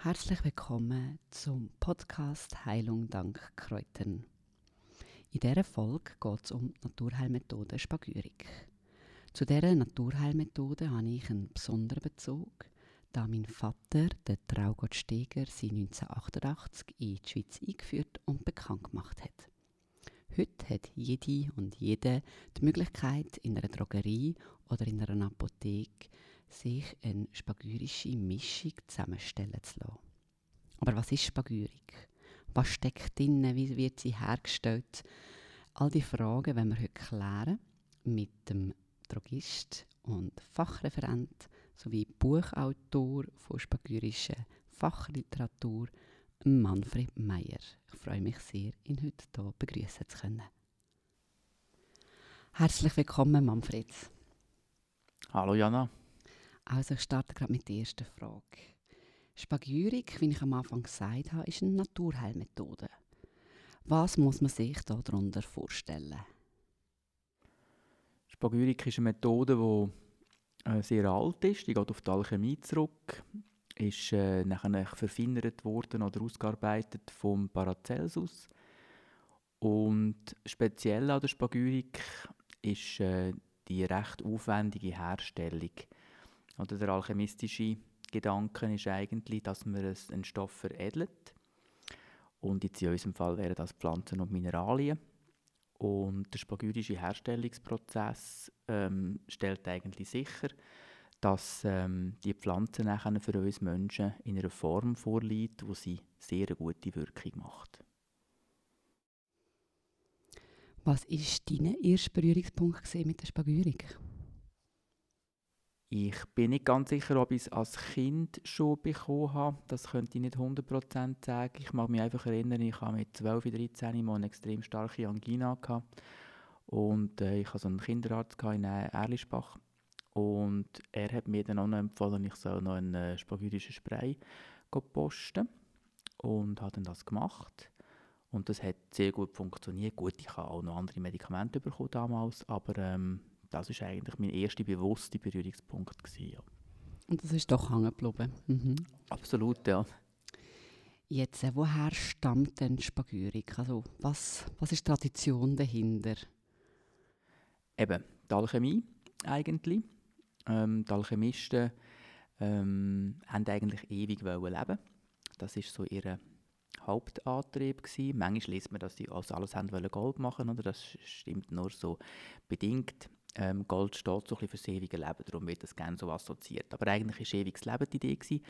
Herzlich willkommen zum Podcast Heilung dank Kräutern. In dieser Folge geht es um die Naturheilmethode Spagyrik. Zu dieser Naturheilmethode habe ich einen besonderen Bezug, da mein Vater, der Traugott Steger, sie 1988 in die Schweiz eingeführt und bekannt gemacht hat. Heute hat jede und jede die Möglichkeit, in einer Drogerie oder in einer Apotheke sich eine spagyrische Mischung zusammenstellen zu lassen. Aber was ist Spagyrik? Was steckt drin? Wie wird sie hergestellt? All die Fragen werden wir heute klären mit dem Drogist und Fachreferent sowie Buchautor von spagyrischer Fachliteratur, Manfred Meyer. Ich freue mich sehr, ihn heute hier begrüßen zu können. Herzlich willkommen, Manfred. Hallo Jana. Also ich starte gerade mit der ersten Frage. Spagyrik, wie ich am Anfang gesagt habe, ist eine Naturheilmethode. Was muss man sich darunter vorstellen? Spagyrik ist eine Methode, die äh, sehr alt ist. Die geht auf die Alchemie zurück. Ist äh, nachher verfeinert worden oder ausgearbeitet vom Paracelsus. Und speziell an der Spagyrik ist äh, die recht aufwendige Herstellung. Oder der alchemistische Gedanke ist eigentlich, dass man einen Stoff veredelt. Und jetzt in unserem Fall wären das Pflanzen und Mineralien. Und der spagyrische Herstellungsprozess ähm, stellt eigentlich sicher, dass ähm, die Pflanze nachher für uns Menschen in einer Form vorliegt, wo sie sehr gute Wirkung macht. Was war dein erster Berührungspunkt mit der Spagyrik? Ich bin nicht ganz sicher, ob ich es als Kind schon bekommen habe. Das könnte ich nicht 100% sagen. Ich mag mich einfach erinnern, ich hatte mit 12, 13 mal eine extrem starke Angina. Gehabt. Und äh, ich hatte so einen Kinderarzt in Erlischbach. Und er hat mir dann auch noch empfohlen, ich soll noch einen äh, spagyrische Spray posten. Und habe dann das gemacht. Und das hat sehr gut funktioniert. Gut, ich habe auch noch andere Medikamente bekommen damals, aber ähm, das ist eigentlich mein erster bewusster Berührungspunkt. Gewesen, ja. Und das ist doch hängen geblieben? Mhm. Absolut, ja. Jetzt, äh, woher stammt denn Spagyrik? Also, was, was ist die Tradition dahinter? Eben, die Alchemie eigentlich. Ähm, die Alchemisten ähm, haben eigentlich ewig leben Das ist so ihr Hauptantrieb gewesen. Manchmal liest man, dass sie aus alles haben Gold machen oder das stimmt nur so bedingt. Ähm, Gold steht so ein bisschen für das ewige Leben, darum wird das gerne so assoziiert. Aber eigentlich war ewiges Leben die Idee.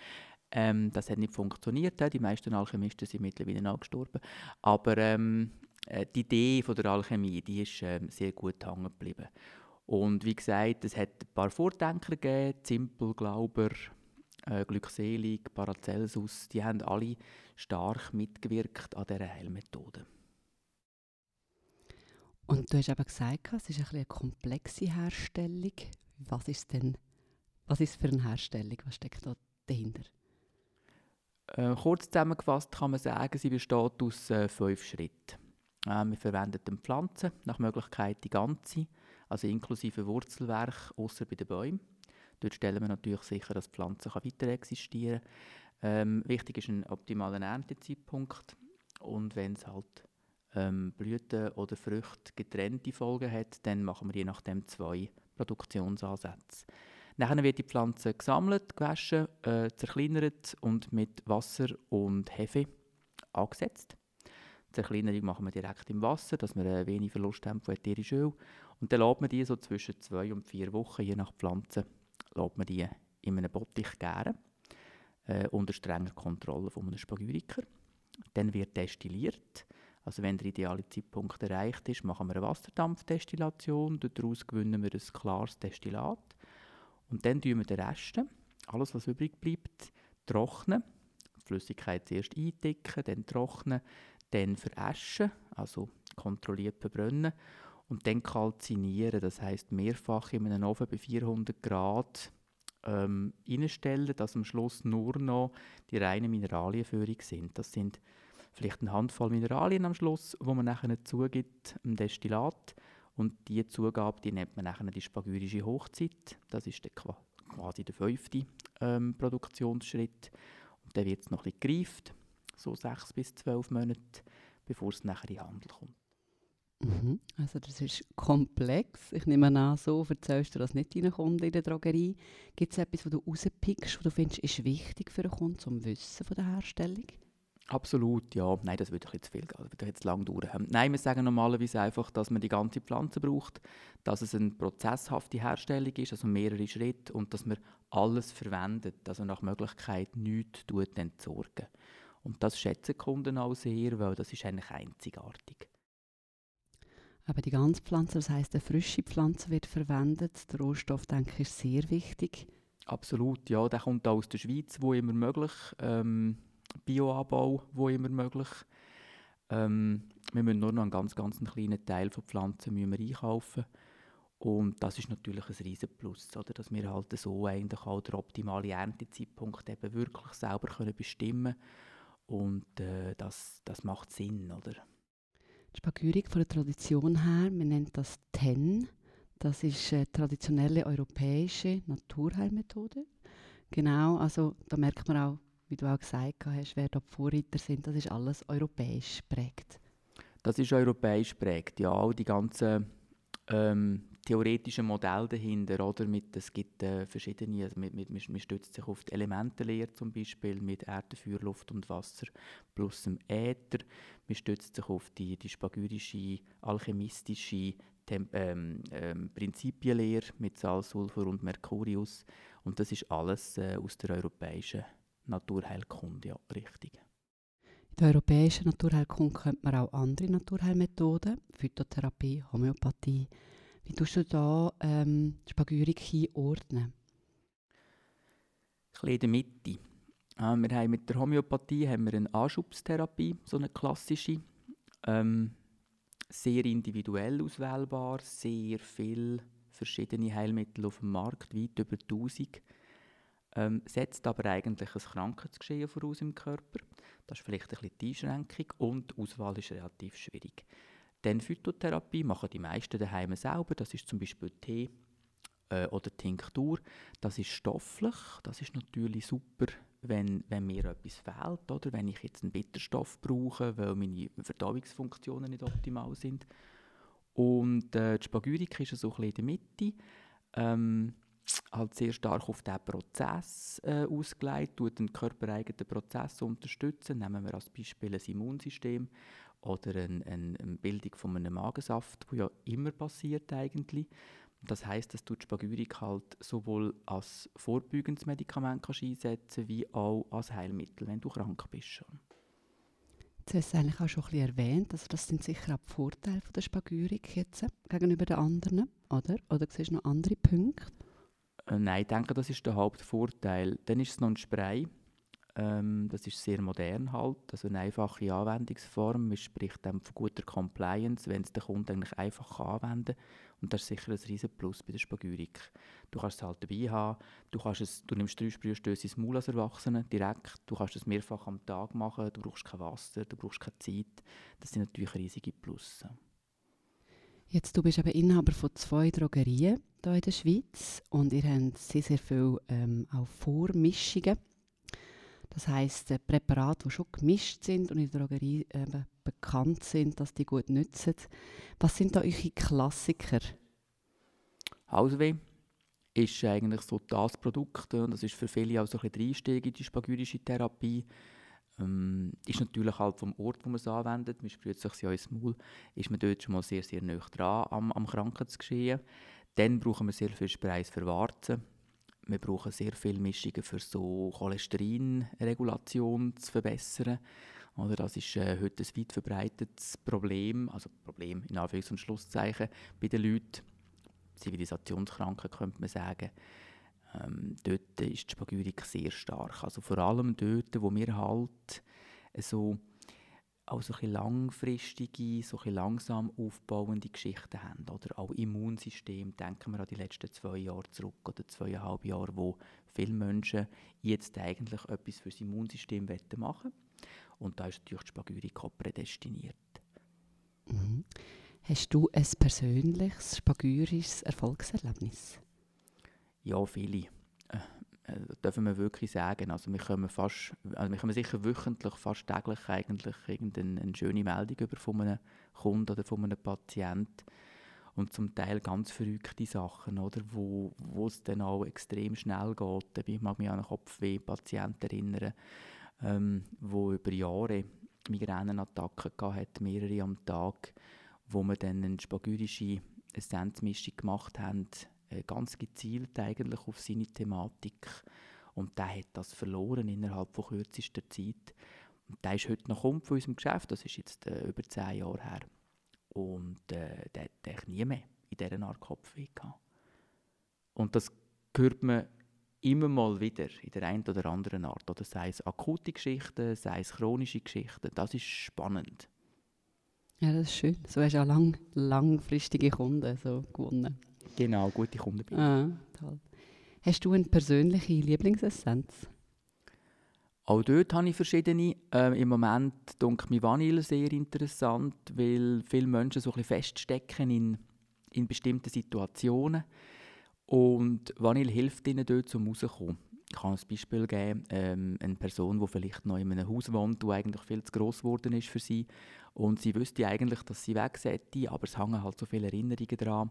Ähm, das hat nicht funktioniert, die meisten Alchemisten sind mittlerweile auch gestorben. Aber ähm, äh, die Idee von der Alchemie, die ist ähm, sehr gut hängen geblieben. Und wie gesagt, es hat ein paar Vordenker gegeben, Zimpel, Glauber, äh, Glückselig, Paracelsus, die haben alle stark mitgewirkt an dieser Heilmethode. Und du hast eben gesagt, es ist ein eine komplexe Herstellung. Was ist denn, was ist für eine Herstellung? Was steckt da dahinter? Äh, kurz zusammengefasst kann man sagen, sie besteht aus äh, fünf Schritten. Äh, wir verwenden die Pflanzen, nach Möglichkeit die ganze, also inklusive Wurzelwerk, außer bei den Bäumen. Dort stellen wir natürlich sicher, dass die Pflanze weiter existieren kann. Ähm, wichtig ist ein optimaler Erntezeitpunkt und wenn es halt ähm, Blüten oder Früchte getrennte Folgen hat, dann machen wir je nachdem zwei Produktionsansätze. Nachher wird die Pflanze gesammelt, gewaschen, äh, zerkleinert und mit Wasser und Hefe angesetzt. Die Zerkleinerung machen wir direkt im Wasser, dass wir äh, wenig Verlust haben von ätherischem Öl. Und dann lässt man die so zwischen zwei und vier Wochen, je nach Pflanze, man die in einem Bottich gären, äh, unter strenger Kontrolle von einem Spagyriker. Dann wird destilliert. Also wenn der ideale Zeitpunkt erreicht ist, machen wir eine Wasserdampfdestillation. Daraus gewinnen wir ein klares Destillat. Und dann tun wir den Rest, alles was übrig bleibt, trocknen. Die Flüssigkeit zuerst eindicken, dann trocknen, dann veräschen, also kontrolliert verbrennen und dann kalzinieren, das heißt mehrfach in einem Ofen bei 400 Grad ähm, dass am Schluss nur noch die reinen Mineralienführung sind. Das sind vielleicht eine Handvoll Mineralien am Schluss, wo man nachher zugibt, im Destillat. Und diese Zugabe, die nennt man nachher die spagyrische Hochzeit. Das ist der, quasi der fünfte ähm, Produktionsschritt. dann wird es noch ein bisschen so sechs bis zwölf Monate, bevor es nachher in den Handel kommt. Mhm. Also das ist komplex. Ich nehme an, so erzählst du das nicht deinen Kunden in der Drogerie. Gibt es etwas, was du rauspickst, was du findest, ist wichtig für einen Kunden zum Wissen von der Herstellung? Absolut, ja. Nein, das würde zu viel gehen. Das würde jetzt lang dauern. Nein, wir sagen normalerweise einfach, dass man die ganze Pflanze braucht, dass es eine prozesshafte Herstellung ist, also mehrere Schritte, und dass man alles verwendet, also nach Möglichkeit nichts entsorgen. Und das schätzen Kunden auch sehr, weil das ist eigentlich einzigartig. Aber die ganze Pflanze, das heisst, eine frische Pflanze wird verwendet. Der Rohstoff, denke ich, ist sehr wichtig. Absolut, ja. Der kommt auch aus der Schweiz, wo immer möglich. Ähm, Bioanbau, wo immer möglich. Ähm, wir müssen nur noch einen ganz, ganz kleinen Teil von Pflanzen müssen wir einkaufen. Und das ist natürlich ein riesen Plus, oder? dass wir halt so eigentlich auch den optimalen Erntezeitpunkt eben wirklich selber können bestimmen Und äh, das, das macht Sinn, oder? Die Spagyrik von der Tradition her, man nennt das TEN. Das ist eine traditionelle europäische Naturheilmethode. Genau, also da merkt man auch, wie du auch gesagt hast, wer da die Vorreiter sind, das ist alles europäisch prägt. Das ist europäisch prägt, ja. All die ganzen ähm, theoretischen Modelle dahinter, oder? Mit, es gibt äh, verschiedene, also mit, mit, man stützt sich auf die Elementenlehre zum Beispiel, mit Erde, Feuer, Luft und Wasser plus dem Äther. Man stützt sich auf die, die spagyrische, alchemistische ähm, ähm, Prinzipienlehre mit Salz, Sulfur und Mercurius. Und das ist alles äh, aus der europäischen Naturheilkunde, ja, richtig. In der europäischen Naturheilkunde kennt man auch andere Naturheilmethoden, Phytotherapie, Homöopathie. Wie tust du da ähm, Spagyrik einordnen? Ein in der Mitte. Äh, wir haben mit der Homöopathie haben wir eine Anschubstherapie, so eine klassische. Ähm, sehr individuell auswählbar, sehr viele verschiedene Heilmittel auf dem Markt, weit über 1000 ähm, setzt aber eigentlich ein Krankheitsgeschehen voraus im Körper. Das ist vielleicht ein bisschen die Einschränkung und die Auswahl ist relativ schwierig. Dann Phytotherapie machen die meisten daheim selber. Das ist zum Beispiel Tee äh, oder Tinktur. Das ist stofflich. Das ist natürlich super, wenn, wenn mir etwas fehlt. Oder wenn ich jetzt einen Bitterstoff brauche, weil meine Verdauungsfunktionen nicht optimal sind. Und äh, die Spagyrik ist so ein bisschen in der Mitte. Ähm, halt sehr stark auf diesen Prozess äh, ausgelegt, tut den körpereigenen Prozess unterstützen. Nehmen wir als Beispiel ein Immunsystem oder eine, eine, Bildung von einem Magensaft, wo ja immer passiert eigentlich. Das heißt, dass du die Spagyrik halt sowohl als vorbeugendes Medikament kannst einsetzen wie auch als Heilmittel, wenn du krank bist schon. Jetzt hast du eigentlich auch schon ein bisschen erwähnt, also das sind sicher auch die Vorteile der Spagyrik jetzt gegenüber den anderen, oder? Oder siehst du noch andere Punkte? Äh, nein, ich denke, das ist der Hauptvorteil. Dann ist es noch ein Spray. Ähm, das ist sehr modern halt, also eine einfache Anwendungsform. Man spricht dann von guter Compliance, wenn es der Kunde eigentlich einfach anwenden kann. Und das ist sicher ein riesen Plus bei der Spagyrik. Du kannst es halt dabei haben, du, kannst es, du nimmst drei Sprühstöße ins Maul als Erwachsene direkt, du kannst es mehrfach am Tag machen, du brauchst kein Wasser, du brauchst keine Zeit. Das sind natürlich riesige Plus. Jetzt, du bist aber Inhaber von zwei Drogerien hier in der Schweiz und ihr habt sehr, sehr viele ähm, auch Vormischungen. Das heisst, äh, Präparate, die schon gemischt sind und in der Drogerie äh, bekannt sind, dass die gut nützen. Was sind da eure Klassiker? Hausweh ist eigentlich so das Produkt und das ist für viele auch so ein bisschen Einstieg in die spagyrische Therapie. Ähm, ist natürlich halt vom Ort, wo man es anwendet, man sprüht sich ja ins Maul, ist man dort schon mal sehr, sehr nah dran am, am Krankheitsgeschehen. Dann brauchen wir sehr viel Sprays für Warzen. Wir brauchen sehr viele Mischungen für so Cholesterinregulation zu verbessern. Oder das ist äh, heute ein weit verbreitetes Problem, also Problem in Anführungs- und Schlusszeichen bei den Leuten. Zivilisationskranken könnte man sagen. Ähm, dort ist die Spagyrik sehr stark. Also vor allem dort, wo wir halt so auch so ein langfristige, so ein langsam aufbauende Geschichten haben. Oder auch Immunsystem, denken wir an die letzten zwei Jahre zurück oder zweieinhalb Jahre, wo viele Menschen jetzt eigentlich etwas für das Immunsystem machen. Und da ist natürlich die Spagyrik auch prädestiniert. Mhm. Hast du ein persönliches spagyrisches Erfolgserlebnis? Ja, viele. Äh, äh, dürfen wir wirklich sagen. Also wir kommen, fast, also wir kommen sicher wöchentlich, fast täglich eigentlich irgendeine eine schöne Meldung über von einem Kunden oder von einem Patienten und zum Teil ganz verrückte Sachen, oder, wo, wo es dann auch extrem schnell geht. Ich mag mich an einen Kopfweh-Patienten erinnern, ähm, wo über Jahre Migränenattacken hatte, mehrere am Tag, wo wir dann eine spagyrische Essenzmischung gemacht haben, ganz gezielt eigentlich auf seine Thematik. Und der hat das verloren innerhalb von kürzester Zeit. Und der ist heute noch Kumpel von unserem Geschäft, das ist jetzt äh, über zehn Jahre her. Und äh, der hat nie mehr in dieser Art Kopfweh gehabt. Und das hört man immer mal wieder in der einen oder anderen Art. Oder sei es akute Geschichten, sei es chronische Geschichten. Das ist spannend. Ja, das ist schön. So hast du auch lang, langfristige Kunden so gewonnen. Genau, gute Kunden. Ah, toll. Hast du eine persönliche Lieblingsessenz? Auch dort habe ich verschiedene. Ähm, Im Moment denke ich Vanille sehr interessant, weil viele Menschen so ein bisschen feststecken in, in bestimmten Situationen. Und Vanille hilft ihnen dort, zum rauszukommen. Ich kann ein Beispiel geben. Ähm, eine Person, die vielleicht noch in einem Haus wohnt, das eigentlich viel zu gross geworden ist für sie. Und sie wüsste eigentlich, dass sie weg sollte, aber es hängen halt so viele Erinnerungen dran.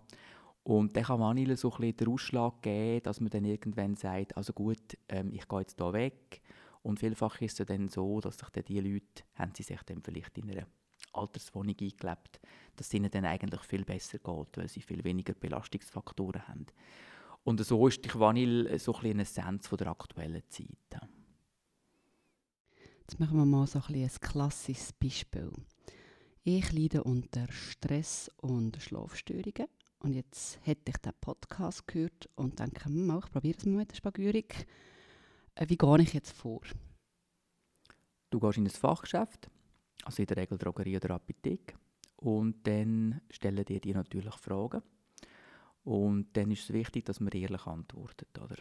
Und dann kann Vanille so ein bisschen den Ausschlag geben, dass man dann irgendwann sagt, also gut, ähm, ich gehe jetzt hier weg und vielfach ist es dann so, dass sich dann die Leute, haben sie sich dann vielleicht in einer Alterswohnung eingelebt, dass es ihnen dann eigentlich viel besser geht, weil sie viel weniger Belastungsfaktoren haben. Und so ist die Vanille so ein eine Essenz von der aktuellen Zeit. Jetzt machen wir mal so ein, ein klassisches Beispiel. Ich leide unter Stress und Schlafstörungen. Und jetzt hätte ich den Podcast gehört und denke, hm, ich probiere es mal mit der Spagyrik. Äh, wie gehe ich jetzt vor? Du gehst in ein Fachgeschäft, also in der Regel Drogerie oder Apotheke, und dann stellen dir die natürlich Fragen. Und dann ist es wichtig, dass man ehrlich antwortet. Oder?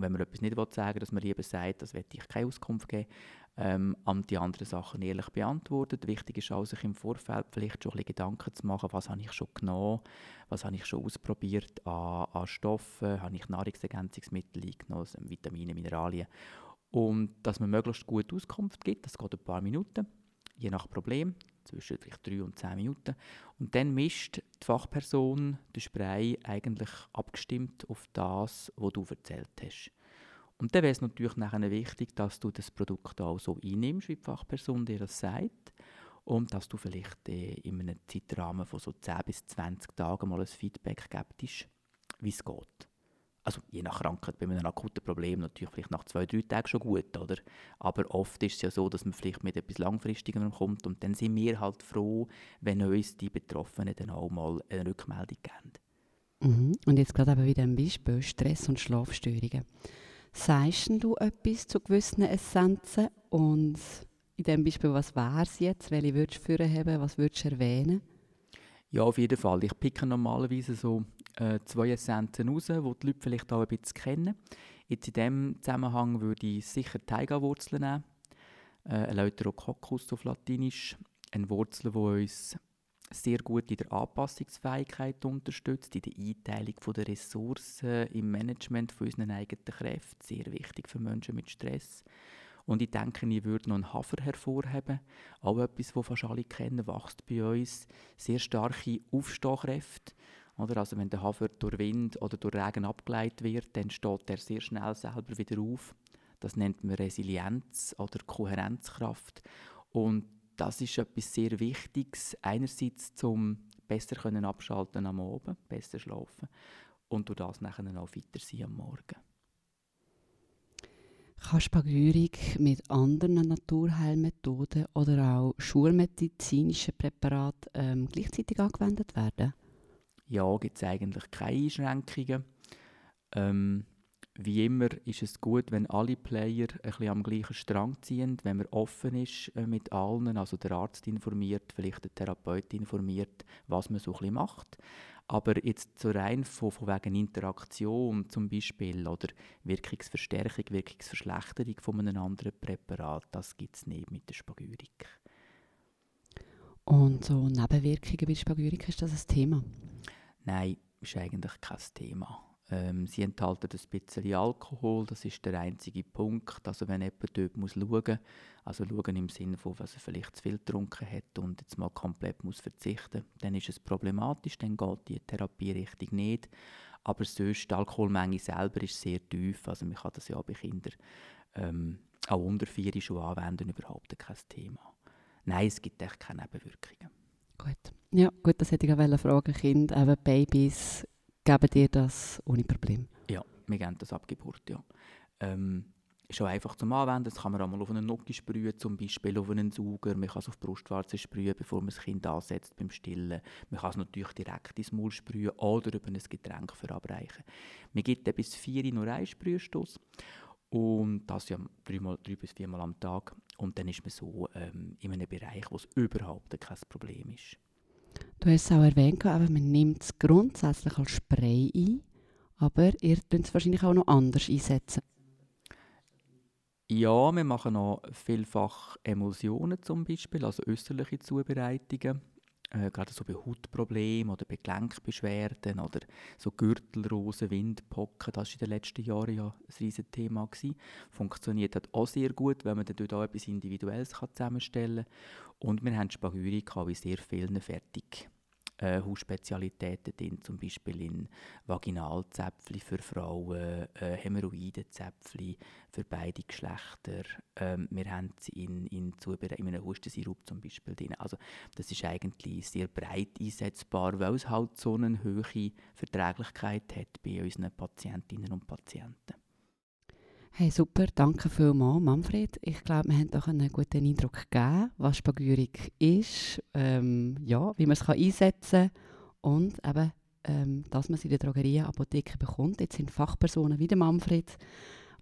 Und wenn man etwas nicht sagen will, dass man lieber sagt, das werde ich keine Auskunft geben, ähm, die anderen Sachen ehrlich beantwortet. Wichtig ist auch, sich im Vorfeld vielleicht schon ein bisschen Gedanken zu machen, was habe ich schon genommen, was habe ich schon ausprobiert an, an Stoffen, habe ich Nahrungsergänzungsmittel eingenommen, Vitamine, Mineralien. Und dass man möglichst gut Auskunft gibt, das geht ein paar Minuten, je nach Problem, zwischen vielleicht drei und zehn Minuten. Und dann mischt die Fachperson den Spray eigentlich abgestimmt auf das, was du erzählt hast. Und dann wäre es natürlich nachher wichtig, dass du das Produkt auch so einnimmst, wie die Fachperson dir das sagt. Und dass du vielleicht äh, in einem Zeitrahmen von so 10 bis 20 Tagen mal ein Feedback gibst, wie es geht. Also je nach Krankheit, bei einem akuten Problem natürlich vielleicht nach zwei, drei Tagen schon gut, oder? Aber oft ist es ja so, dass man vielleicht mit etwas Langfristigem kommt und dann sind wir halt froh, wenn uns die Betroffenen dann auch mal eine Rückmeldung geben. Mhm. Und jetzt gerade aber wieder ein Beispiel, Stress und Schlafstörungen. Sagst du etwas zu gewissen Essenzen und in diesem Beispiel, was wäre es jetzt? Welche würdest du haben? Was würdest du erwähnen? Ja, auf jeden Fall. Ich picke normalerweise so äh, zwei Essenzen raus, die die Leute vielleicht auch ein bisschen kennen. Jetzt in diesem Zusammenhang würde ich sicher Teiga-Wurzeln nehmen. Äh, Eleuterococcus auf Latinisch. Eine Wurzel, die uns sehr gut in der Anpassungsfähigkeit unterstützt, in der Einteilung der Ressourcen, im Management von unseren eigenen Kräften, sehr wichtig für Menschen mit Stress. Und ich denke, ich würde noch einen Hafer hervorheben, auch etwas, das fast alle kennen, wächst bei uns sehr starke Aufstehkräfte. Oder? Also wenn der Hafer durch Wind oder durch Regen abgeleitet wird, dann steht er sehr schnell selber wieder auf. Das nennt man Resilienz oder Kohärenzkraft. Und das ist etwas sehr Wichtiges. Einerseits zum besser können abschalten am Abend, besser schlafen und durch das nachher auch weiter sein am Morgen. Kann Spagyrik mit anderen Naturheilmethoden oder auch schulmedizinischen Präparaten ähm, gleichzeitig angewendet werden? Ja, gibt es eigentlich keine Einschränkungen. Ähm, wie immer ist es gut, wenn alle Player ein bisschen am gleichen Strang ziehen, wenn man offen ist äh, mit allen, also der Arzt informiert, vielleicht der Therapeut informiert, was man so ein bisschen macht. Aber jetzt so rein von, von wegen Interaktion zum Beispiel oder Wirkungsverstärkung, Wirkungsverschlechterung von einem anderen Präparat, das gibt es nicht mit der Spagyrik. Und so Nebenwirkungen bei Spagyrik, ist das ein Thema? Nein, ist eigentlich kein Thema Ähm, sie enthalten ein bisschen Alkohol, das ist der einzige Punkt. Also wenn jemand dort muss schauen also schauen im Sinne von, was er vielleicht zu viel getrunken hat und jetzt mal komplett muss verzichten dann ist es problematisch, dann geht die Therapie richtig nicht. Aber sonst, die Alkoholmenge selber ist sehr tief, also man kann das ja bei Kindern ähm, auch unter vier schon anwenden, überhaupt kein Thema. Nein, es gibt echt keine Nebenwirkungen. Gut. Ja, gut, das hätte ich auch fragen Kind, eben Babys, geben dir das ohne Problem? Ja, wir geben das ab Geburt, ja. Ähm, ist auch einfach zum Anwenden. Das kann man auch mal auf einen Nuki sprühen, zum Beispiel auf einen Sauger. Man kann es auf die Brustwarze sprühen, bevor man das Kind ansetzt beim Stillen. Man kann es natürlich direkt ins Maul sprühen oder über ein Getränk verabreichen. Man gibt dann bis vier nur einen Sprühstoß. Und das ja dreimal, drei bis viermal am Tag. Und dann ist man so ähm, in einem Bereich, wo es überhaupt kein Problem ist. Du hast es auch erwähnt, aber man nimmt es grundsätzlich als Spray ein, aber ihr könnt es wahrscheinlich auch noch anders einsetzen. Ja, wir machen auch vielfach Emulsionen zum Beispiel, also österliche Zubereitungen äh, gerade so bei Hautproblemen oder bei Gelenkbeschwerden oder so Gürtelrosen, Windpocken, das war in den letzten Jahren ja ein riesiges Thema. Gewesen. Funktioniert halt auch sehr gut, wenn man dort auch etwas Individuelles kann zusammenstellen kann. Und wir haben Spagyri wie sehr vielen fertig äh, Hausspezialitäten drin, zum Beispiel in Vaginalzäpfchen für Frauen, äh, Hämorrhoidenzäpfchen für beide Geschlechter. Ähm, wir haben sie in, in, in einem Hustensirup zum Beispiel drin. Also das ist eigentlich sehr breit einsetzbar, weil es halt so eine hohe Verträglichkeit hat bei unseren Patientinnen und Patienten. Hey, super, danke vielmals, Manfred. Ich glaube, wir haben doch einen guten Eindruck gegeben, was Spagyrik ist, ähm, ja, wie man es einsetzen kann und eben, ähm, dass man es in der Drogerie, Apotheke bekommt. Jetzt sind Fachpersonen wie der Manfred,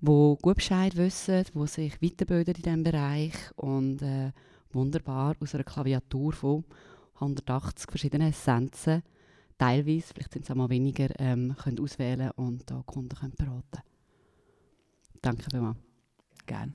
die gut Bescheid wissen, die sich weiterbilden in diesem Bereich und äh, wunderbar aus einer Klaviatur von 180 verschiedenen Essenzen, teilweise, vielleicht sind es auch mal weniger, ähm, können auswählen und da Kunden können beraten Danke vielmals. Gerne.